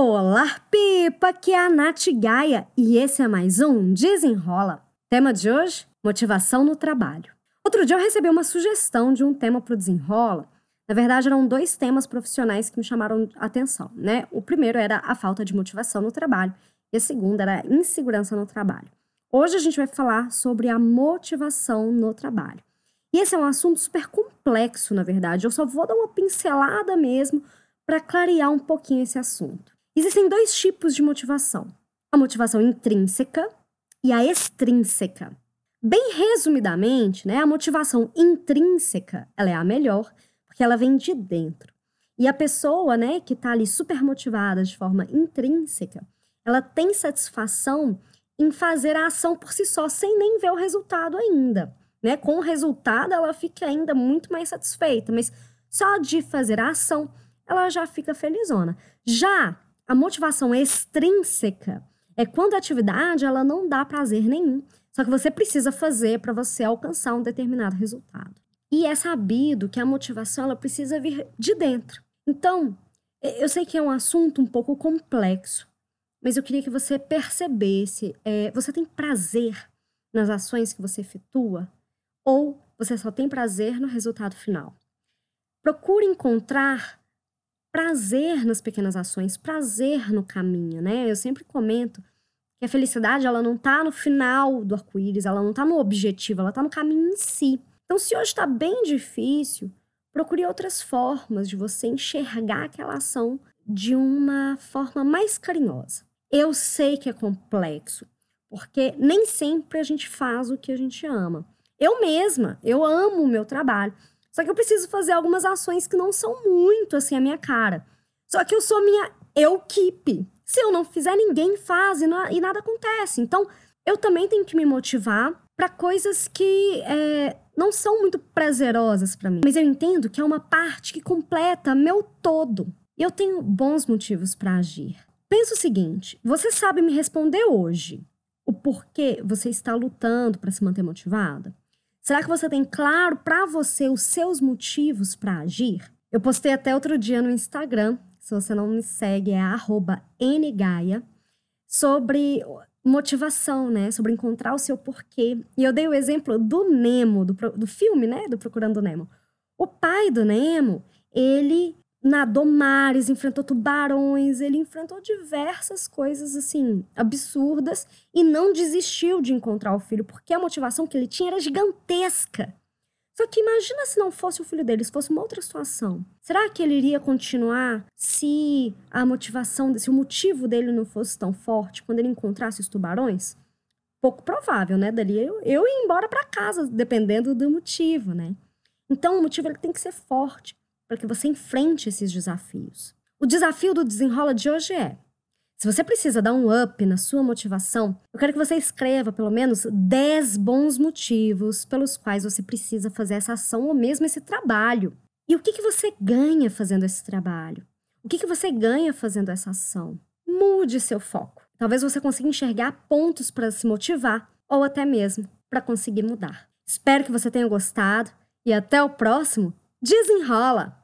Olá, Pipa! Aqui é a Nath Gaia e esse é mais um Desenrola. Tema de hoje: motivação no trabalho. Outro dia eu recebi uma sugestão de um tema para o Desenrola. Na verdade, eram dois temas profissionais que me chamaram atenção, né? O primeiro era a falta de motivação no trabalho e a segunda era a insegurança no trabalho. Hoje a gente vai falar sobre a motivação no trabalho. E esse é um assunto super complexo, na verdade. Eu só vou dar uma pincelada mesmo para clarear um pouquinho esse assunto. Existem dois tipos de motivação: a motivação intrínseca e a extrínseca. Bem resumidamente, né, a motivação intrínseca ela é a melhor porque ela vem de dentro. E a pessoa, né, que está ali super motivada de forma intrínseca, ela tem satisfação em fazer a ação por si só, sem nem ver o resultado ainda. Né? Com o resultado, ela fica ainda muito mais satisfeita, mas só de fazer a ação, ela já fica felizona. Já a motivação extrínseca é quando a atividade ela não dá prazer nenhum, só que você precisa fazer para você alcançar um determinado resultado. E é sabido que a motivação ela precisa vir de dentro. Então, eu sei que é um assunto um pouco complexo, mas eu queria que você percebesse: é, você tem prazer nas ações que você efetua ou você só tem prazer no resultado final? Procure encontrar prazer nas pequenas ações, prazer no caminho, né? Eu sempre comento que a felicidade ela não tá no final do arco-íris, ela não tá no objetivo, ela tá no caminho em si. Então, se hoje está bem difícil, procure outras formas de você enxergar aquela ação de uma forma mais carinhosa. Eu sei que é complexo, porque nem sempre a gente faz o que a gente ama. Eu mesma, eu amo o meu trabalho, só que eu preciso fazer algumas ações que não são muito assim a minha cara. Só que eu sou minha equipe. Se eu não fizer, ninguém faz e, não, e nada acontece. Então, eu também tenho que me motivar para coisas que é, não são muito prazerosas para mim. Mas eu entendo que é uma parte que completa meu todo. E eu tenho bons motivos para agir. Pensa o seguinte: você sabe me responder hoje o porquê você está lutando para se manter motivada? Será que você tem claro para você os seus motivos para agir? Eu postei até outro dia no Instagram, se você não me segue, é ngaia, sobre motivação, né? Sobre encontrar o seu porquê. E eu dei o exemplo do Nemo, do, do filme, né? Do Procurando Nemo. O pai do Nemo, ele nadou mares, enfrentou tubarões, ele enfrentou diversas coisas assim absurdas e não desistiu de encontrar o filho, porque a motivação que ele tinha era gigantesca. Só que imagina se não fosse o filho dele, se fosse uma outra situação. Será que ele iria continuar se a motivação, se o motivo dele não fosse tão forte quando ele encontrasse os tubarões? Pouco provável, né? Dali eu, eu ia embora para casa, dependendo do motivo, né? Então o motivo ele tem que ser forte para que você enfrente esses desafios. O desafio do desenrola de hoje é: se você precisa dar um up na sua motivação, eu quero que você escreva pelo menos 10 bons motivos pelos quais você precisa fazer essa ação ou mesmo esse trabalho. E o que, que você ganha fazendo esse trabalho? O que, que você ganha fazendo essa ação? Mude seu foco. Talvez você consiga enxergar pontos para se motivar ou até mesmo para conseguir mudar. Espero que você tenha gostado e até o próximo. Desenrola!